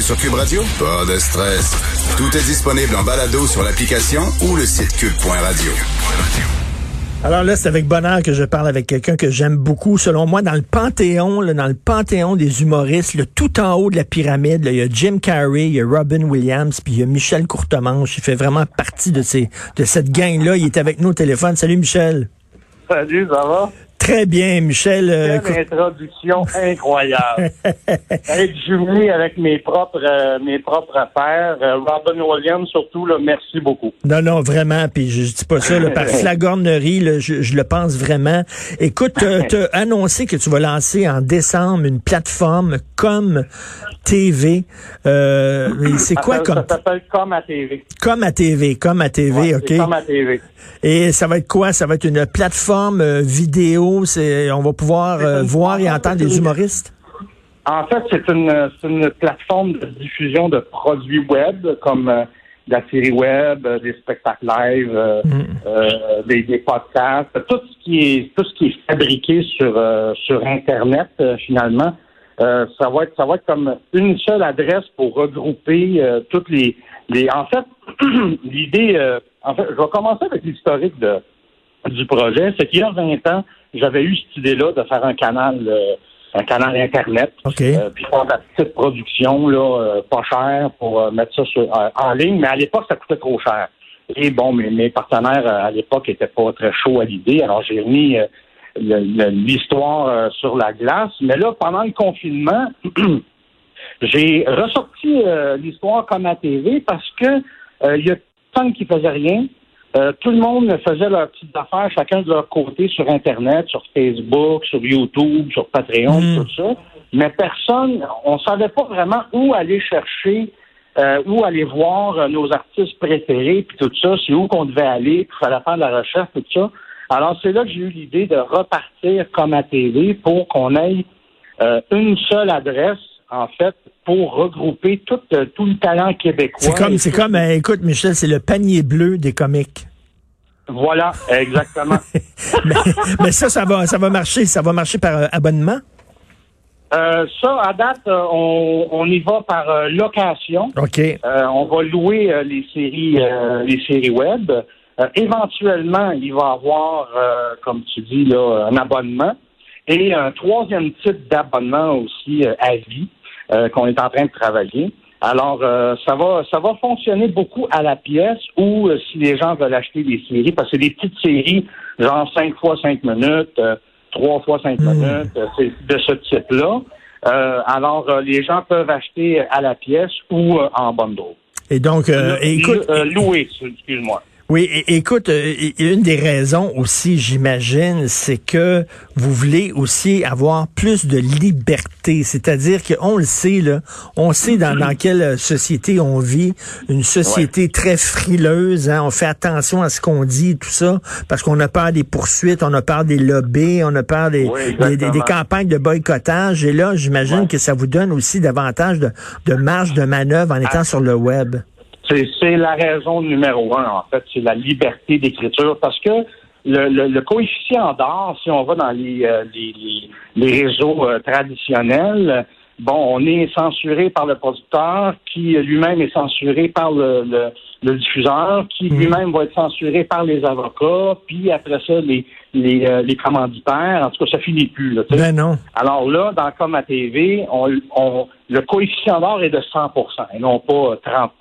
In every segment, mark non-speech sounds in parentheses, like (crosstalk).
écouter sur Cube Radio? Pas de stress. Tout est disponible en balado sur l'application ou le site cube.radio. Alors là, c'est avec bonheur que je parle avec quelqu'un que j'aime beaucoup. Selon moi, dans le panthéon, là, dans le panthéon des humoristes, le tout en haut de la pyramide, là, il y a Jim Carrey, il y a Robin Williams, puis il y a Michel Courtemanche. Il fait vraiment partie de ces de cette gang-là. Il est avec nous au téléphone. Salut Michel. Salut, ça va? Très bien, Michel. euh, Quelle introduction (laughs) incroyable. Être jumelé avec mes propres euh, mes propres pères, euh, Robin Williams surtout, là, merci beaucoup. Non, non, vraiment. Puis je, je dis pas ça là, par (laughs) flagornerie. là, je, je le pense vraiment. Écoute, tu as (laughs) annoncé que tu vas lancer en décembre une plateforme comme TV. Euh, (clears throat) c'est quoi ça, comme Ça s'appelle Comme à TV. comme à TV, comme à TV, Ouais, ok? Comme à TV. Et ça va être quoi? Ça va être une plateforme euh, C'est, on va pouvoir euh, voir et entendre des humoristes? En fait, c'est une, plateforme de diffusion de produits web comme euh, de la série web, euh, des spectacles live, euh, Mm. euh, des, des podcasts, tout ce qui est tout ce qui est fabriqué sur sur Internet finalement. Ça va être ça va être comme une seule adresse pour regrouper toutes les les. En fait, (clears throat) l'idée. en fait, je vais commencer avec l'historique de du projet. C'est qu'il y a 20 ans, j'avais eu cette idée-là de faire un canal. euh, un canal Internet. Euh, puis faire de la petite production, là, euh, pas cher pour mettre ça sur, en ligne, mais à l'époque, ça coûtait trop cher. Et bon, mes, mes partenaires à l'époque étaient pas très chauds à l'idée, alors j'ai remis l'histoire sur la glace. Mais là, pendant le confinement, (clears throat) j'ai ressorti l'histoire comme à TV parce que il y a tant qui faisaient rien. Euh, tout le monde faisait leurs petites affaires, chacun de leur côté, sur Internet, sur Facebook, sur YouTube, sur Patreon, Mm. tout ça. Mais personne, on savait pas vraiment où aller chercher, euh, où aller voir euh, nos artistes préférés, puis tout ça, c'est où qu'on devait aller, puis il fallait faire de la recherche, tout ça. Alors, c'est là que j'ai eu l'idée de repartir comme à TV pour qu'on ait euh, une seule adresse, en fait, pour regrouper tout, euh, tout le talent québécois. C'est comme, c'est comme, euh, écoute, Michel, c'est le panier bleu des comiques. Voilà, exactement. (laughs) mais, mais ça, ça va, ça va marcher, ça va marcher par euh, abonnement? Euh, ça, à date, on, on y va par location. OK. On va louer les séries les séries web. Éventuellement, il va y avoir, comme tu dis, là, un abonnement. Et un troisième type d'abonnement aussi à vie euh, qu'on est en train de travailler. Alors, euh, ça va ça va fonctionner beaucoup à la pièce ou euh, si les gens veulent acheter des séries, parce que c'est des petites séries, genre 5 fois 5 minutes, euh, 3 fois 5 Mm. minutes, euh, c'est de ce type-là. Euh, alors, euh, les gens peuvent acheter à la pièce ou euh, en bundle. Et donc, euh, écoute, euh, louer, excuse-moi. Oui, écoute, euh, une des raisons aussi, j'imagine, c'est que vous voulez aussi avoir plus de liberté. C'est-à-dire qu'on le sait, là, on sait dans, dans quelle société on vit, une société très frileuse. Hein, on fait attention à ce qu'on dit, tout ça, parce qu'on a peur des poursuites, on a peur des lobbies, on a peur des, Oui, des, des- des exactement. campagnes de boycottage. Et là, j'imagine Ouais. que ça vous donne aussi davantage de, de marge de manœuvre en étant Ah. sur le web. C'est, la raison numéro un, en fait, c'est la liberté d'écriture, parce que le, le, le coefficient d'or, si on va dans les, euh, les, les, les réseaux euh, traditionnels, bon, on est censuré par le producteur, qui euh, lui-même est censuré par le, le, le diffuseur, qui lui-même va être censuré par les avocats, puis après ça, les, les, euh, les commanditaires. En tout cas, ça finit plus. Là. Ben non. Alors là, dans Comme à TV, on, on, le coefficient d'or est de 100% et non pas 30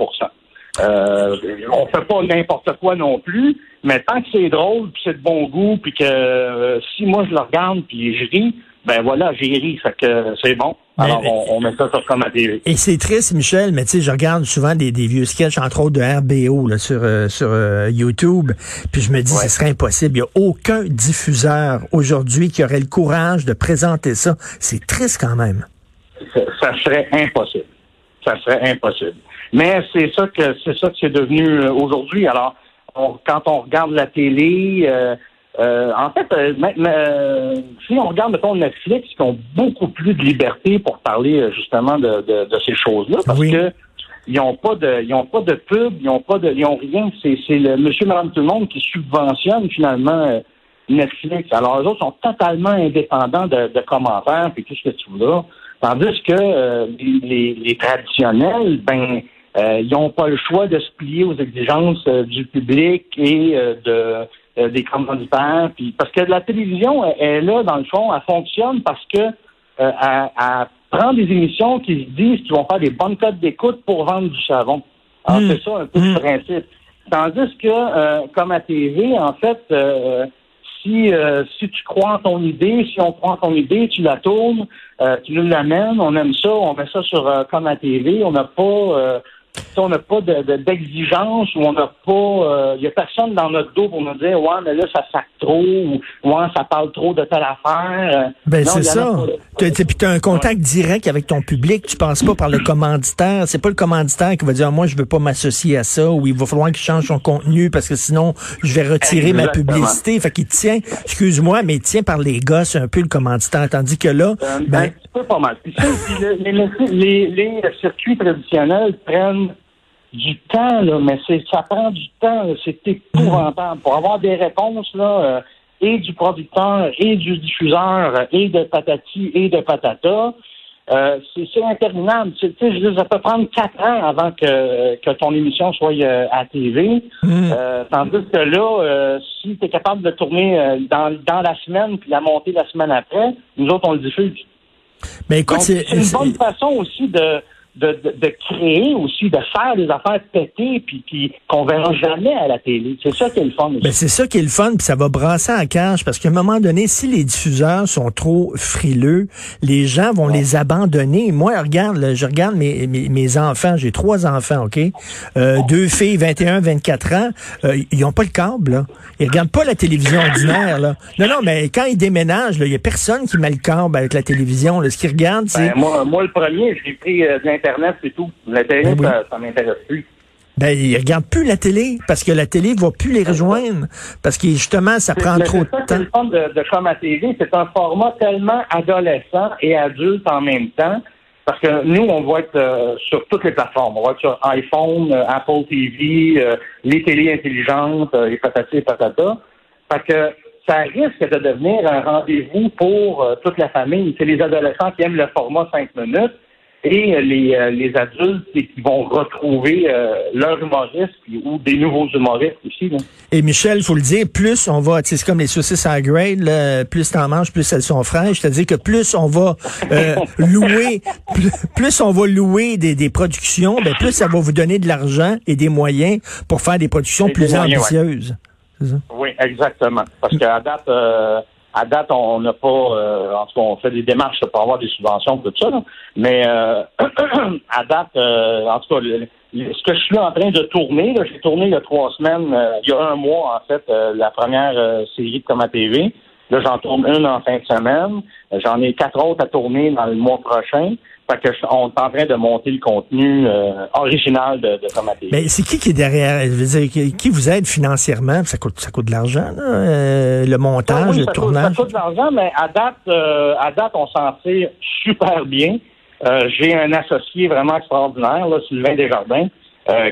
euh, On fait pas n'importe quoi non plus, mais tant que c'est drôle, puis c'est de bon goût, puis que euh, si moi je le regarde puis je ris, ben voilà, j'ai ri, fait que c'est bon. Mais- Alors on, on met ça sur Comme à TV. Et c'est triste, Michel, mais tu sais, je regarde souvent des, des vieux sketchs, entre autres de RBO là, sur, euh, sur euh, YouTube, puis je me dis, Ouais. ce serait impossible. Il n'y a aucun diffuseur aujourd'hui qui aurait le courage de présenter ça. C'est triste quand même. ça, ça serait impossible. Ça serait impossible. Mais c'est ça que c'est ça que c'est devenu euh, aujourd'hui. Alors, on- quand on regarde la télé, euh, euh, en fait, euh, euh, si on regarde mettons Netflix, qui ont beaucoup plus de liberté pour parler euh, justement de, de, de ces choses-là, parce Oui. que ils n'ont pas de ils ont pas de pub, ils ont pas de ils ont rien. C'est c'est le monsieur, madame, tout le monde qui subventionne finalement euh, Netflix. Alors, eux autres sont totalement indépendants de, de commentaires et tout ce que tu voudras. Tandis que les, les, traditionnels, ben, ils n'ont pas le choix de se plier aux exigences du public et de des commanditaires. Puis, parce que la télévision est là, dans le fond, elle fonctionne parce que elle, elle prend des émissions qui se disent qu'ils vont faire des bonnes cotes d'écoute pour vendre du savon. Alors, hmm. c'est ça un peu le hmm. principe. Tandis que, euh, comme à TV, en fait, euh, si, euh, si tu crois en ton idée, si on croit en ton idée, tu la tournes, tu nous l'amènes, on aime ça, on met ça sur comme à TV, on n'a pas on n'a pas d'exigence ou on n'a pas. Il euh, n'y a personne dans notre dos pour nous dire Ouais, mais là, ça sac trop ou Ouais, ça parle trop de telle affaire. Ben, c'est ça. Puis tu as un contact direct avec ton public. Tu passes pas par le commanditaire. C'est pas le commanditaire qui va dire Moi, je veux pas m'associer à ça ou il va falloir qu'il change son contenu parce que sinon, je vais retirer ma publicité. Fait qu'il tient, excuse-moi, mais il tient par les gosses un peu le commanditaire. Tandis que là. Ben, un petit peu pas mal. Puis les, les circuits traditionnels prennent du temps, là, mais c'est ça prend du temps, c'est épouvantable. Pour avoir des réponses là, euh, et du producteur, et du diffuseur, et de patati et de patata, euh, c'est interminable. Tu sais, je ça peut prendre quatre ans avant que, que ton émission soit euh, à TV. Mm. tandis que là, si tu es capable de tourner dans, dans la semaine puis la monter la semaine après, nous autres, on le diffuse. Mais écoute, c'est une bonne façon aussi de de, de, créer aussi, de faire des affaires pétées puis, puis qu'on verra jamais à la télé. C'est ça qui est le fun. Ben c'est ça qui est le fun, puis ça va brasser en cage parce qu'à un moment donné, si les diffuseurs sont trop frileux, les gens vont les abandonner. Moi, regarde, je regarde mes, mes, enfants, j'ai trois enfants, OK? Euh, deux filles, 21, 24 ans, euh, ils ont pas le câble, là. Ils regardent pas la télévision ordinaire, là. Non, non, mais quand ils déménagent, il y a personne qui met le câble avec la télévision. Là. Ce qu'ils regardent, c'est... Ben, moi, moi, le premier, j'ai pris euh, Internet, c'est tout. La télé, ben ça, m'intéresse plus. Ben, ils regardent plus la télé parce que la télé va plus les rejoindre parce que justement, ça prend trop de temps. Le fun de, de Comme à TV, c'est un format tellement adolescent et adulte en même temps. Parce que nous, on va être euh, sur toutes les plateformes. On va être sur iPhone, euh, Apple TV, euh, les télés intelligentes, les patati et patata. Fait que ça risque de devenir un rendez-vous pour toute la famille. C'est les adolescents qui aiment le format 5 minutes et les, euh, les adultes qui vont retrouver euh, leur humoriste ou des nouveaux humoristes aussi. Et Michel, faut le dire, plus on va, c'est comme les saucisses à grade, là, plus t'en manges, plus elles sont fraîches. C'est-à-dire que plus on va euh, (laughs) louer, plus, on va louer des, des productions, ben plus ça va vous donner de l'argent et des moyens pour faire des productions plus ambitieuses. Oui, exactement. Parce qu'à date, à date, on n'a pas, euh, en tout cas, on fait des démarches pour avoir des subventions, tout ça, mais euh, (clears throat) à date, euh, en tout cas, ce que je suis en train de tourner, j'ai tourné il y a trois semaines, il y a un mois, en fait, la première série de Comme TV. Là, j'en tourne une en fin de semaine. J'en ai quatre autres à tourner dans le mois prochain. Fait que on est en train de monter le contenu euh, original de, de Mais c'est qui qui est derrière? Je veux dire, qui vous aide financièrement? Ça coûte, ça coûte de l'argent, euh, le montage, ah le tournage. ça coûte de l'argent, mais à date, euh, à date, on s'en tire super bien. J'ai un associé vraiment extraordinaire, là, Sylvain Desjardins,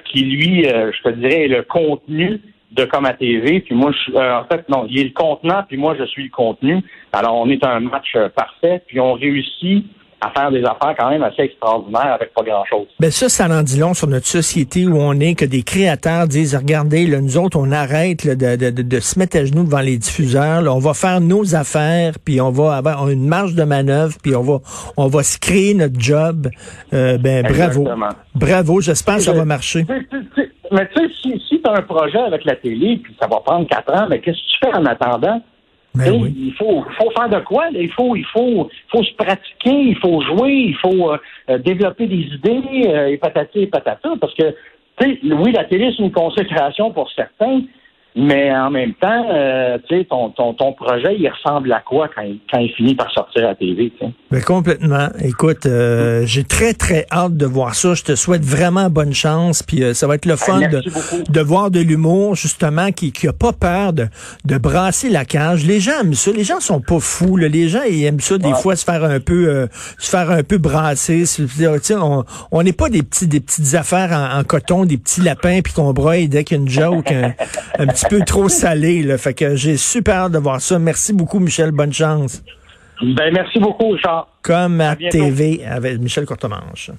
qui lui, je te dirais, est le contenu de comme à TV. Puis moi, je, en fait, non, il est le contenant, puis moi, je suis le contenu. Alors, on est un match parfait, puis on réussit à faire des affaires quand même assez extraordinaires avec pas grand-chose. Ben ça, ça en dit long sur notre société où on est, que des créateurs disent, regardez, là, nous autres, on arrête de, de, de, se mettre à genoux devant les diffuseurs, là, on va faire nos affaires, puis on va avoir une marge de manœuvre, puis on va on va se créer notre job. Euh, ben bravo. Bravo, j'espère que ça va marcher. Mais tu sais, si, si tu as un projet avec la télé, puis ça va prendre quatre ans, mais qu'est-ce que tu fais en attendant? Ben il faut, faut faire de quoi? Il faut, il faut, faut se pratiquer, il faut jouer, il faut euh, euh, développer des idées, euh, et patati et patata, parce que, oui, la télé, c'est une consécration pour certains, mais en même temps, euh, tu sais, ton, ton, ton, projet, il ressemble à quoi quand il, quand il finit par sortir à la TV? Mais ben, complètement. Écoute, euh, j'ai très, très hâte de voir ça. Je te souhaite vraiment bonne chance. Puis euh, ça va être le fun de, de, voir de l'humour, justement, qui n'a pas peur de, de brasser la cage. Les gens aiment ça. Les gens sont pas fous. Là. Les gens ils aiment ça, des fois, se faire un peu se faire un peu brasser. On n'est pas des petits des petites affaires en, coton, des petits lapins, puis qu'on broye dès qu'il y a une joke, un, un petit peu trop salé. Là. Fait que j'ai super hâte de voir ça. Merci beaucoup, Michel. Bonne chance. Ben, merci beaucoup, Richard. Comme à, À. TV avec Michel Courtemanche.